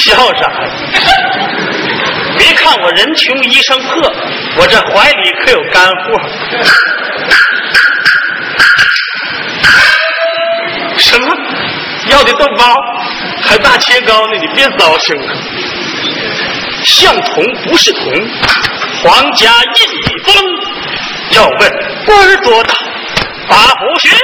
笑啥？别看我人穷衣裳破，我这怀里可有干货。什么？要的豆包，还大切糕呢，你别糟心了。像铜不是铜，皇家印一封。要问官多大，八福去。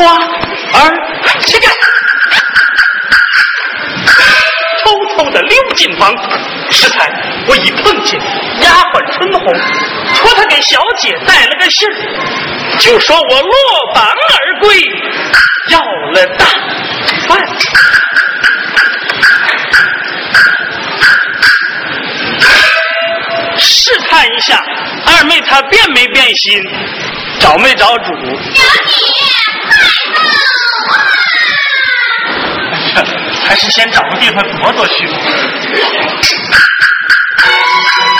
花儿，去干。偷偷的溜进房，适才我已碰见丫鬟春红，托她给小姐带了个信儿，就说我落榜而归，要了大饭。试探一下，二妹她变没变心？找没找主？小姐。还是先找个地方躲躲去吧。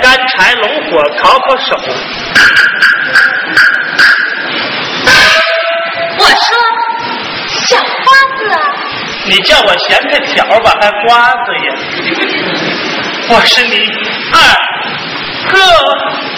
干柴龙火烤烤手我说小花子你叫我咸菜条吧还瓜子呀我是你二哥。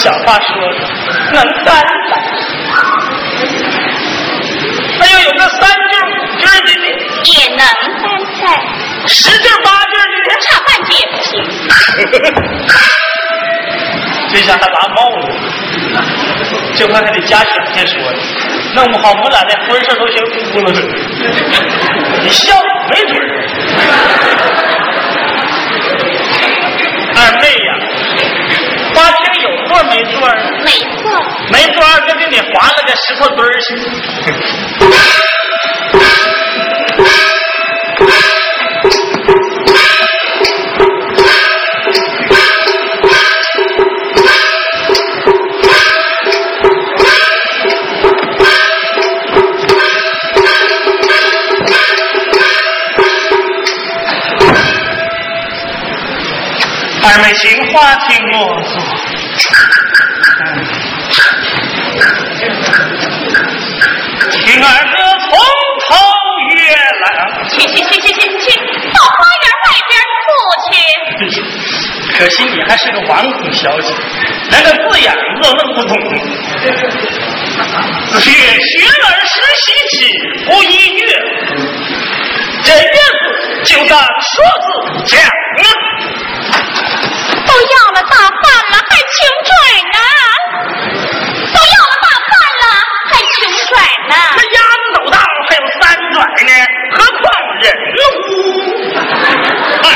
小话说的，能担的。他要有个三句句的呢，也能担菜。十句八句的呢，差半句也不行。这下还拿帽子，这怕还得加钱再说呢。弄不好我俩连婚事都先哭了。你笑没准儿。没错没错没错二哥给你划了个石头墩儿去二妹情话听我二哥，从头越来，去去去去去去，到花园外边不去。可惜你还是个纨绔小姐，连个字眼子都弄不懂。子曰：“学而时习之，不亦说乎？”这月子就当说字讲了，都要了大半了，还请准呢？拽呢？这鸭子走道还有三拽呢，何况人呢？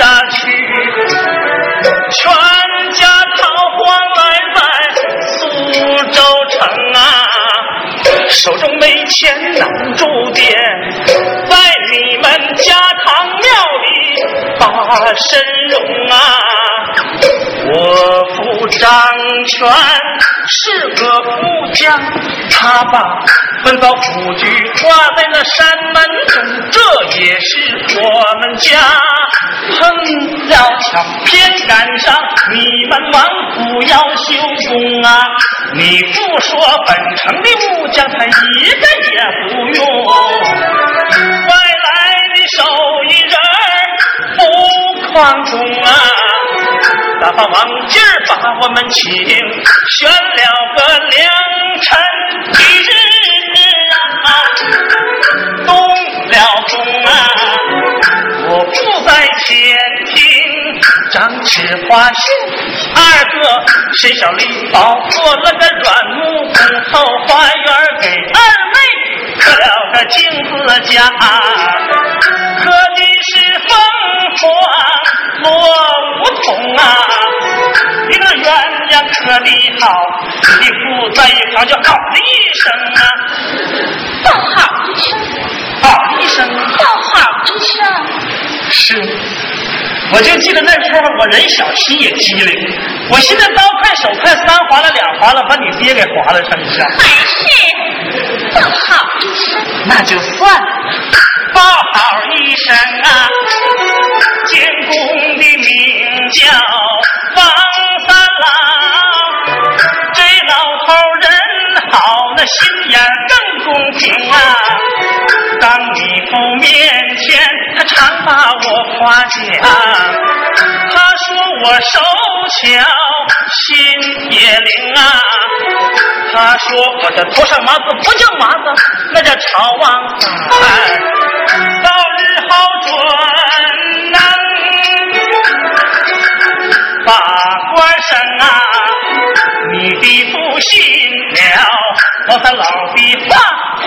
下去，全家逃荒来在苏州城啊！手中没钱难住店，在你们家堂庙里把身容啊！我父张全是个富家，他把本草府居挂在那山门中，这也是我们家。碰了巧，偏赶上你们王府要修宫啊！你不说本城的武将他一个也不用，外来的手艺人不宽中啊！大发王今儿把我们请，选了个良辰吉日我父在前厅张弛花袖，二哥身小礼包做了个软木工，后花园给二妹刻了个镜子架，刻的是凤凰落梧桐啊，一个鸳鸯刻的好，你父在一旁就嗷了一声啊，叫好一声，好一声。叫我就记得那时候我人小心也机灵，我现在刀快手快三划了两划了，把你爹给划了成像，还是叫好。那就算了。报好一声啊，监工的名叫王三郎，这老头人好，那心眼更公平啊。当你父面前，常把我夸奖。他说我手巧，心也灵啊。他说我的头上麻子不叫麻子，那叫朝王饭。到日好准能把官升啊！你的父信了我他老的话，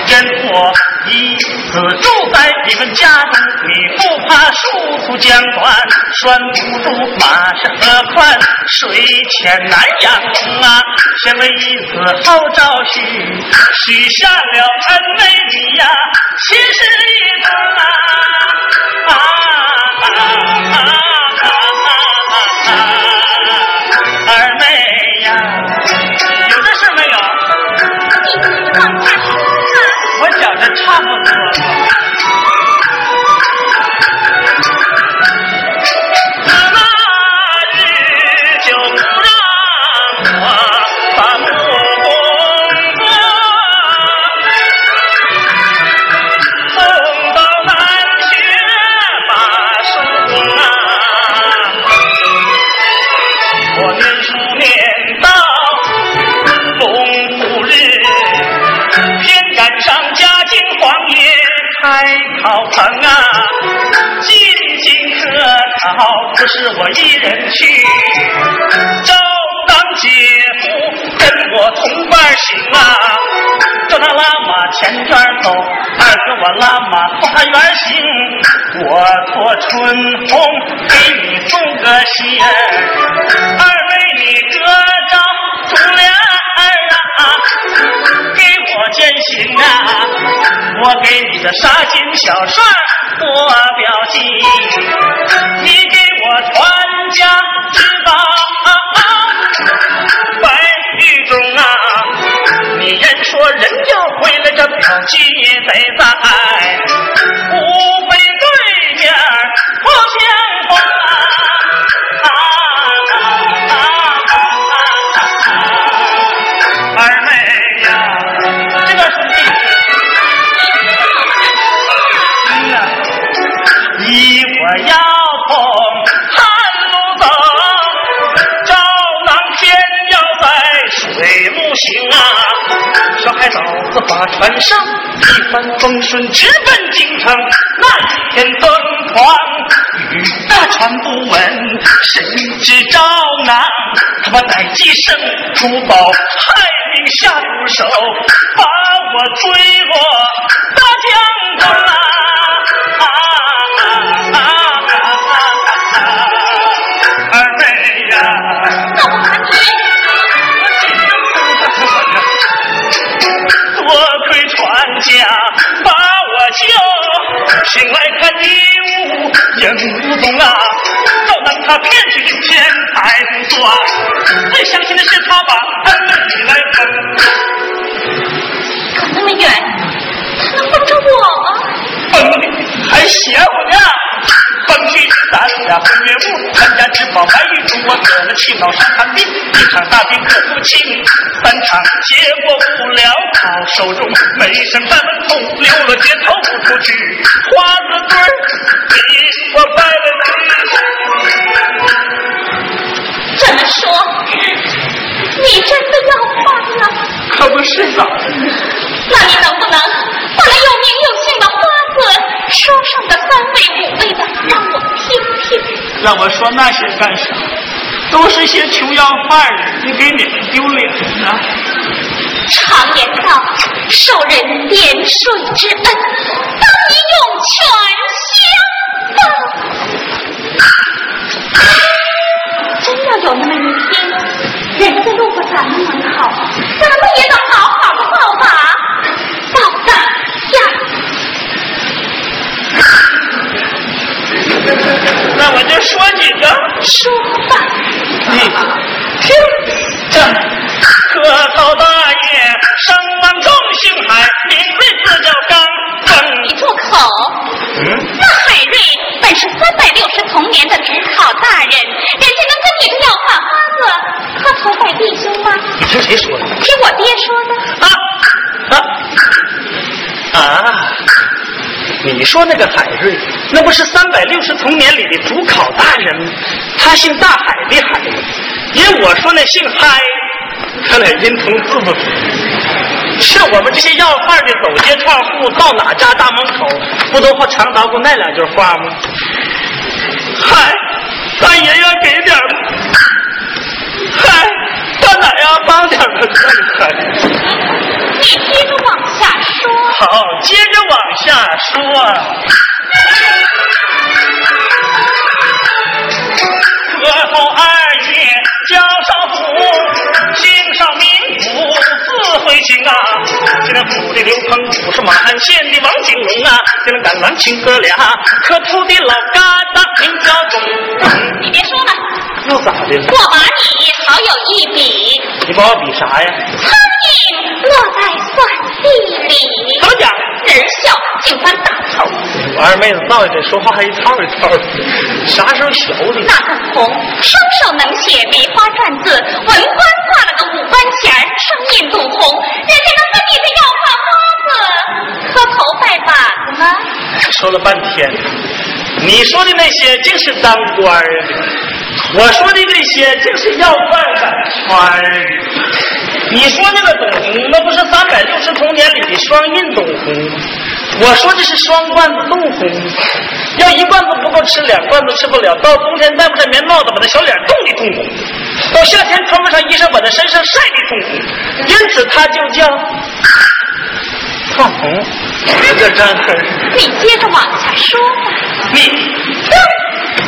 任我一死住在你们家中。你不怕殊途将断，拴不住马是何宽，水浅难养啊！先为一次好招婿，许下了恩美礼呀，七十一次啊！啊啊啊啊啊春红给你送个信，二妹你得着忠良儿啊，给我践行啊，我给你的纱巾小帅做表记，你给我传家之宝。白玉中啊，你人说人要回来，这表亲也在老子把船上，一帆风顺直奔京城。那天登船，雨大船不稳，谁知着难？他把逮鸡生出宝，害命下毒手，把我追落救，醒来看你无影无踪啊！都能他骗去天台不算，最伤心的是他把恩妹来坑。走那么远，他能帮着我吗？崩你还邪乎呢！崩去咱俩分月屋，参加吃饱白玉中，我得了气脑伤寒病，一场大病可不轻，三场结果不了，好手中没剩半分痛，流了血透不出去，花子堆儿给我拜了这么说，你真的要换了？可不是咋的？那你能不能把那有名有姓的花子说上个三位五位的，让我听听？让我说那些干什么？都是些穷要饭的，你给你们丢脸呢。常言道，受人点水之恩，当以涌泉相报。真要有那么一天，人家路过咱们门口，咱们也得好好的报答，报答呀！那我就说几个。说吧，你听着，可曹大爷声望重，姓海，名瑞字叫刚正。你住口！嗯，那海瑞本是三百六十同年的主考大人，人家能跟你这要饭花子磕头拜弟兄吗？你听谁说的？听我爹说的。啊啊啊！你说那个海瑞，那不是三百六十同年里的主考大人吗？他姓大海的海，因我说那姓嗨，他俩音同字不同。是我们这些要饭的走街串户，到哪家大门口，不都好常捣鼓那两句话吗？嗨，大爷要给点儿嗨，大奶要帮点儿的嗨。你接着往下说。好，接着往下说。可头二爷叫少府，姓少名府，字慧清啊。这那府的刘鹏武是马鞍县的王景龙啊，这那赶郎亲哥俩，可头的老疙瘩名叫钟。你别说了，又咋的了？我把你好有一比，你把我比啥呀？苍蝇落在蒜地理，怎么讲？人笑竟翻大头。我二妹子闹这说话还一套一套的，啥时候学的？那个红双手能写梅花篆字，文官挂了个五官衔儿，双印镀红，人家能跟你这要饭花子磕头拜把子吗？说了半天，你说的那些竟是当官儿的，我说的这些竟是要饭的。你说那个董红，那不是三百六十同年里的双印董红吗？我说的是双罐子冻红，要一罐子不够吃，两罐子吃不了。到冬天戴不上棉帽子，把那小脸冻得通红；到夏天穿不上衣裳，把那身上晒得通红。因此它就叫烫红。这张痕。你接着往下说吧。你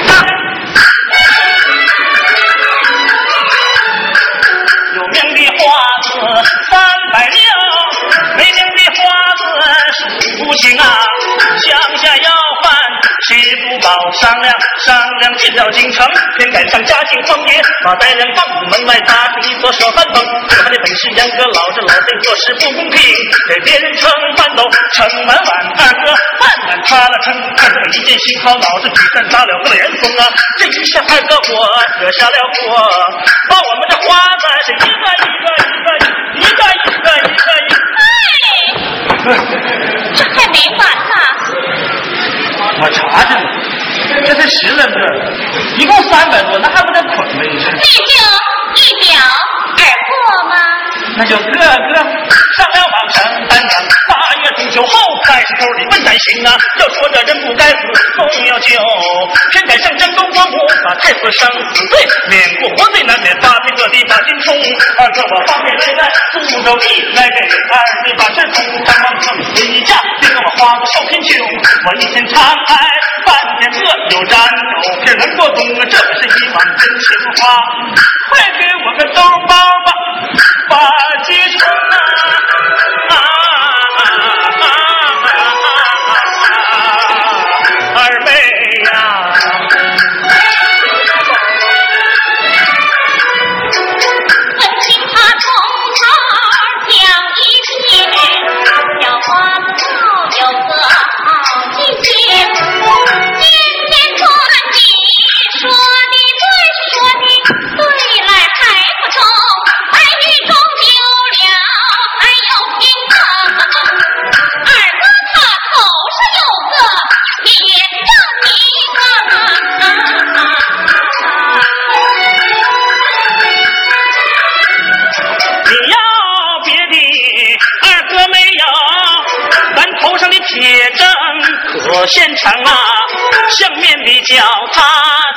他花子三百六数不清啊。乡下要饭谁不饱？商量商量进了京城，偏赶上嘉靖皇爷把带人放门外搭出一座小饭棚。这他的本事严格，老这老贼做事不公平，给别人盛饭都盛满碗，二哥饭碗塌了撑，二哥一见心好，脑子举扇打了个连风啊！这一下二哥火惹下了祸，把我们的花子是一个一个一个一个一个一个一个。哎，这还没完呢。我查着呢，这才十来个，一共三百多，那还不得捆呗？你这你就一表而过吗？那就个个上量往头的笨蛋行啊！要说这人不该死，总要救，偏赶上江东光武把太子生死罪，免过活罪难免发配各地把金冲。二哥我方便来在苏州地，来给二妹把这东山王成回家，别跟我花子受贫穷。我一天长挨半天饿，又沾豆皮能过冬啊，这可是一碗真情话。快给我个兜包吧，啊！相面的叫他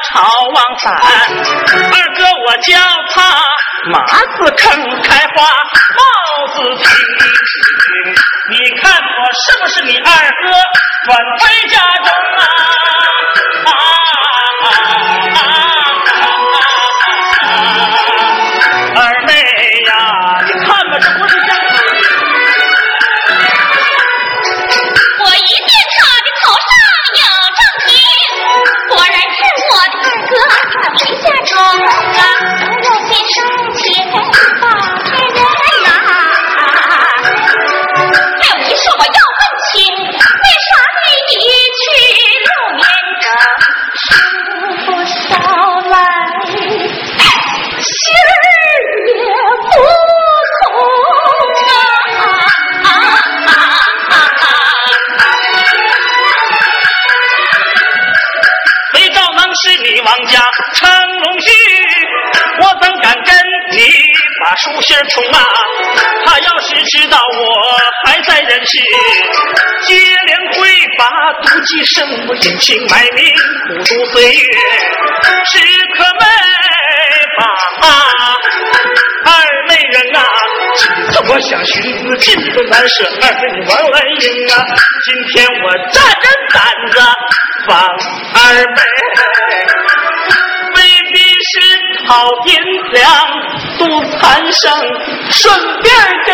朝王三，二哥我叫他马子坑开花帽子挺。你看我是不是你二哥转回家中？啊毒计生我隐姓埋名，苦度岁月，时刻没把二妹人啊！我想寻思进都难舍，二妹你往来迎啊！今天我站着胆子放二妹，未必是讨银两度残生，顺便跟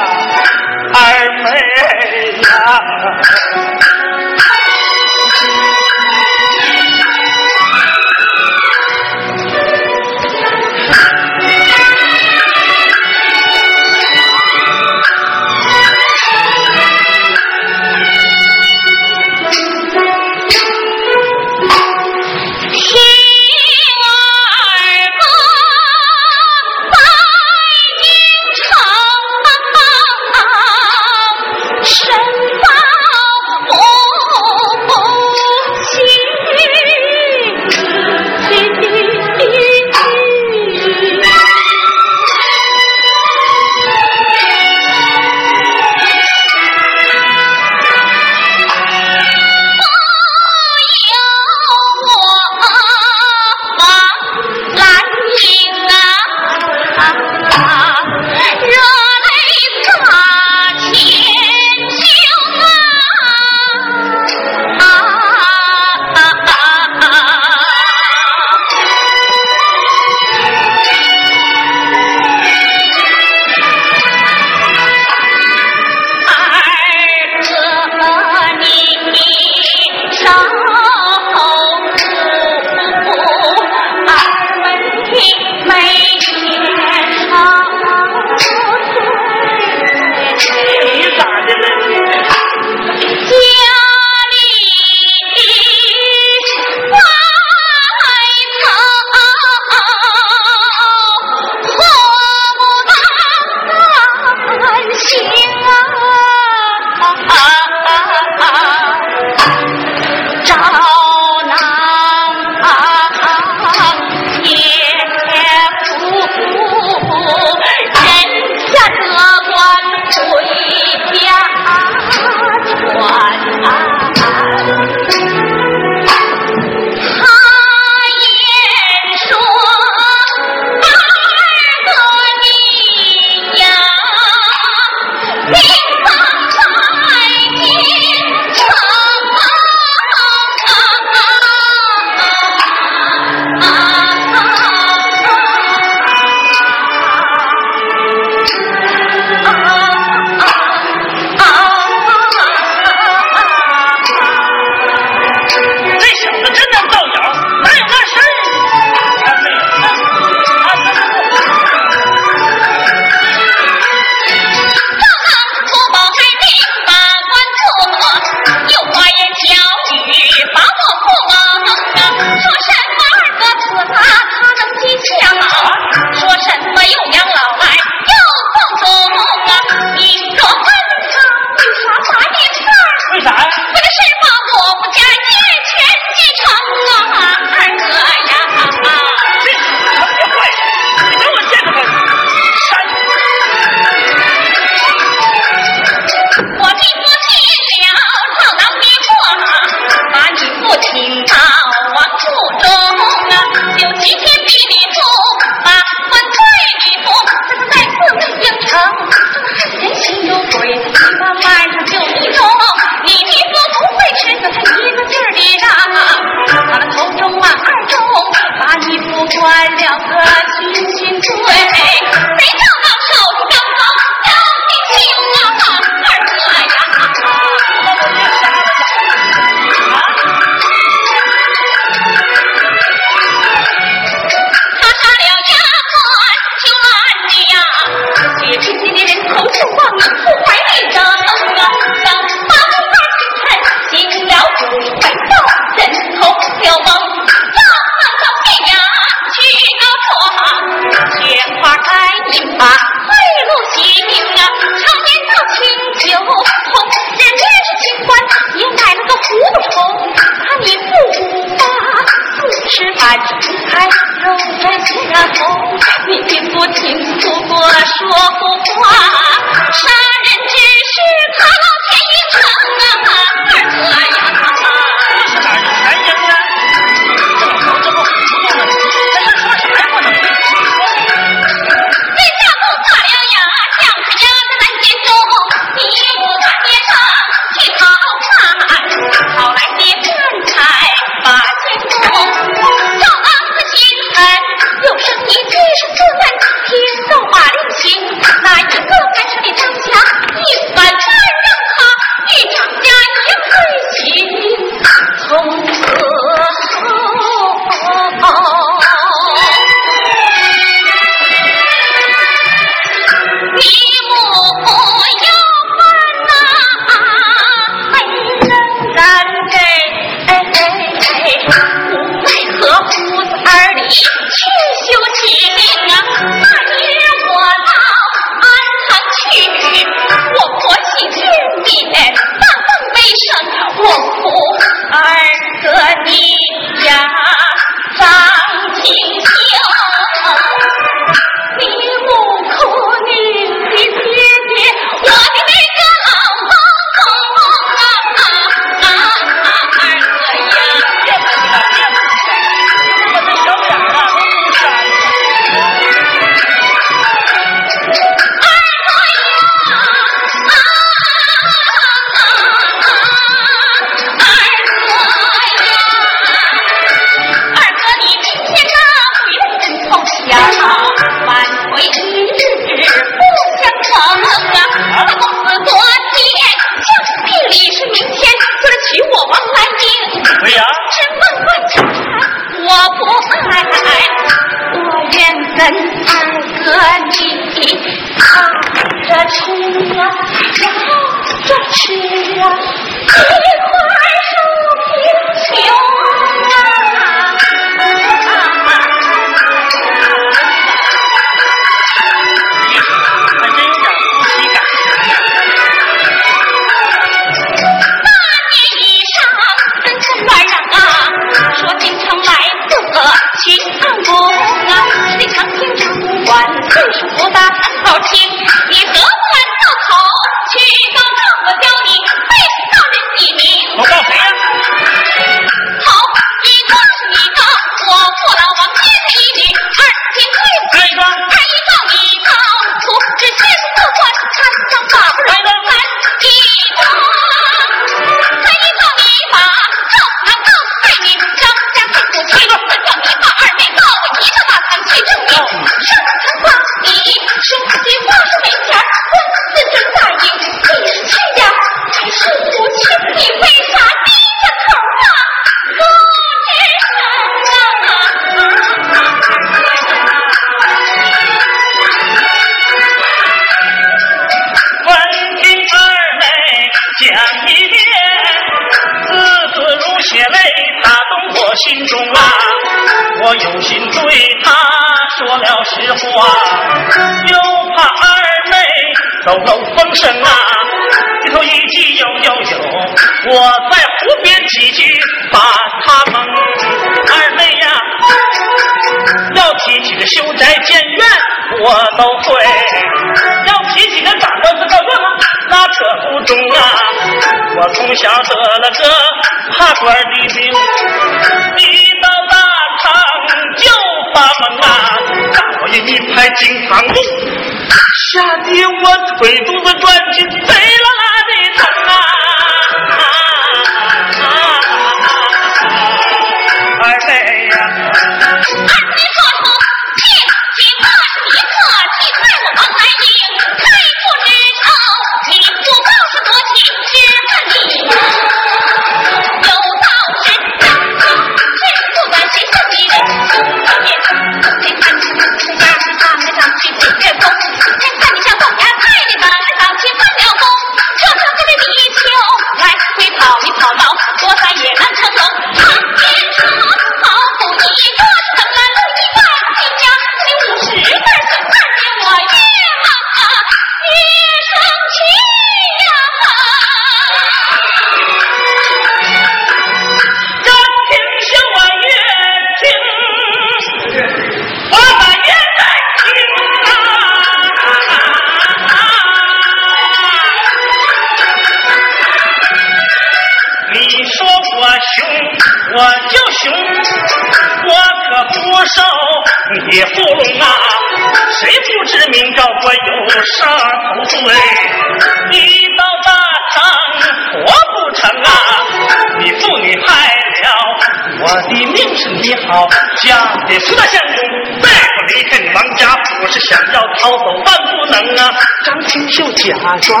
假装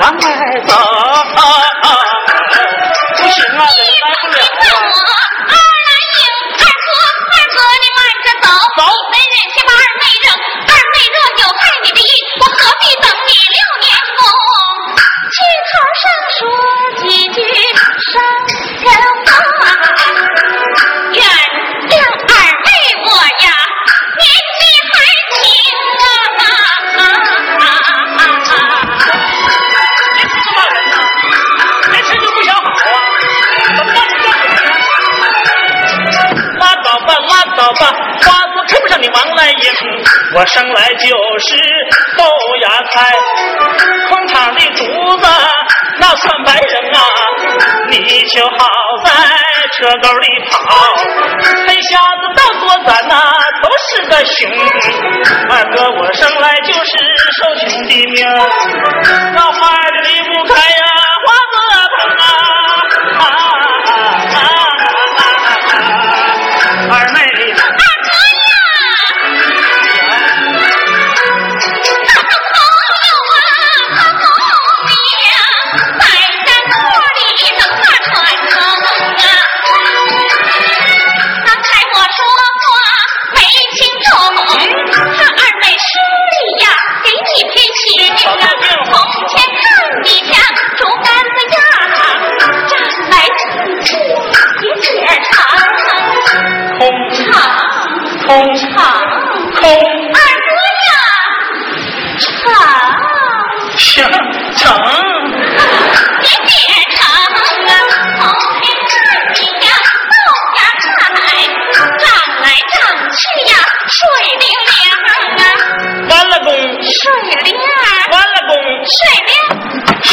往外走，不行啊，来不了啊！你王来英，我生来就是豆芽菜，空场的竹子那算白人啊！你就好在车沟里跑，黑瞎子到做咱呐都是个熊。二哥我生来就是受穷的命，那花的离不开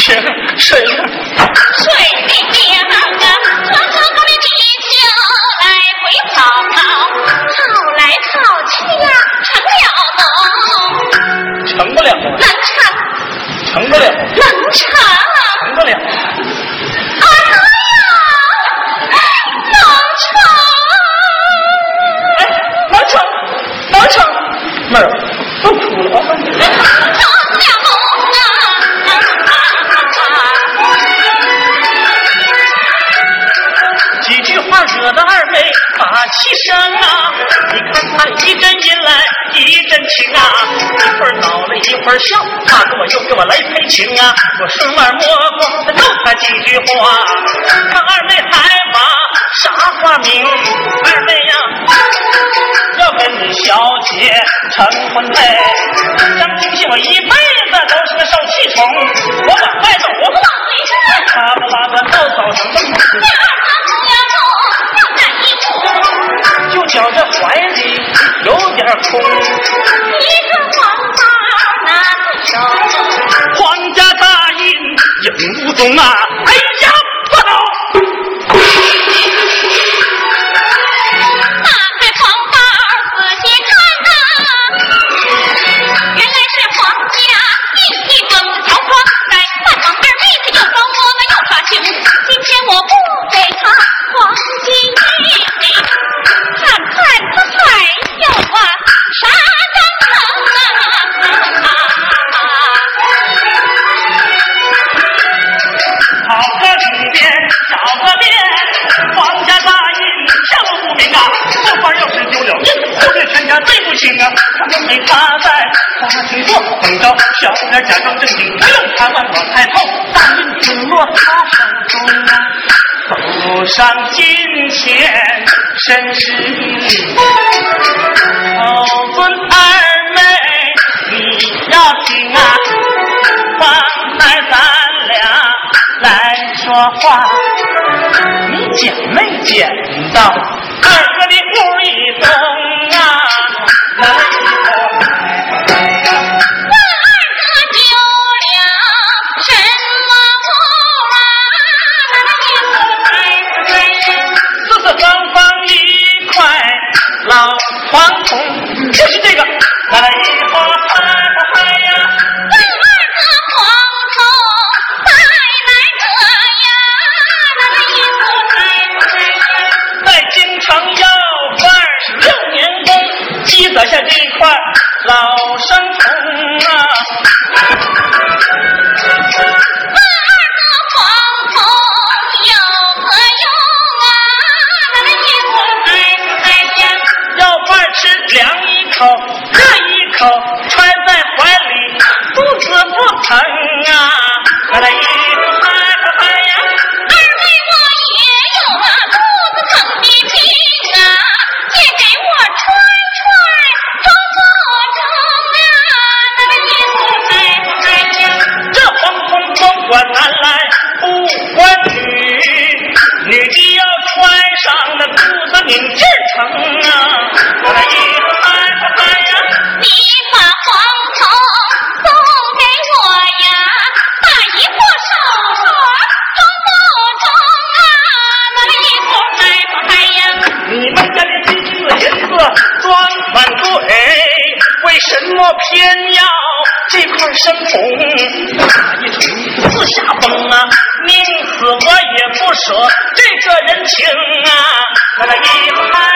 行谁，啊！一阵阴来一阵晴啊，一会儿恼了一会儿笑，他跟我又给我来赔情啊。我顺耳摸光的逗他几句话，看二妹还把啥花名？二妹呀，要跟你小姐成婚配。张清信我一辈子都是个受气虫，我往外走，我不往回转，他不拉个到早上这就觉着怀里。有点空，一个王八拿在手，皇家大印影无踪啊！哎呀，全家对不清啊！他们没发在花厅做等着，小脸假装正经，不用他问我太透，大印只落他手中啊！走上金钱身是礼，头尊二妹你要听啊，方才咱俩来说话，你捡没捡到二？来。疼啊。我的衣服嗨不嗨呀二妹我也有肚子疼的病啊借给我穿穿中不中啊那个医书在不在家这防空洞我拿说这个人情啊那个一般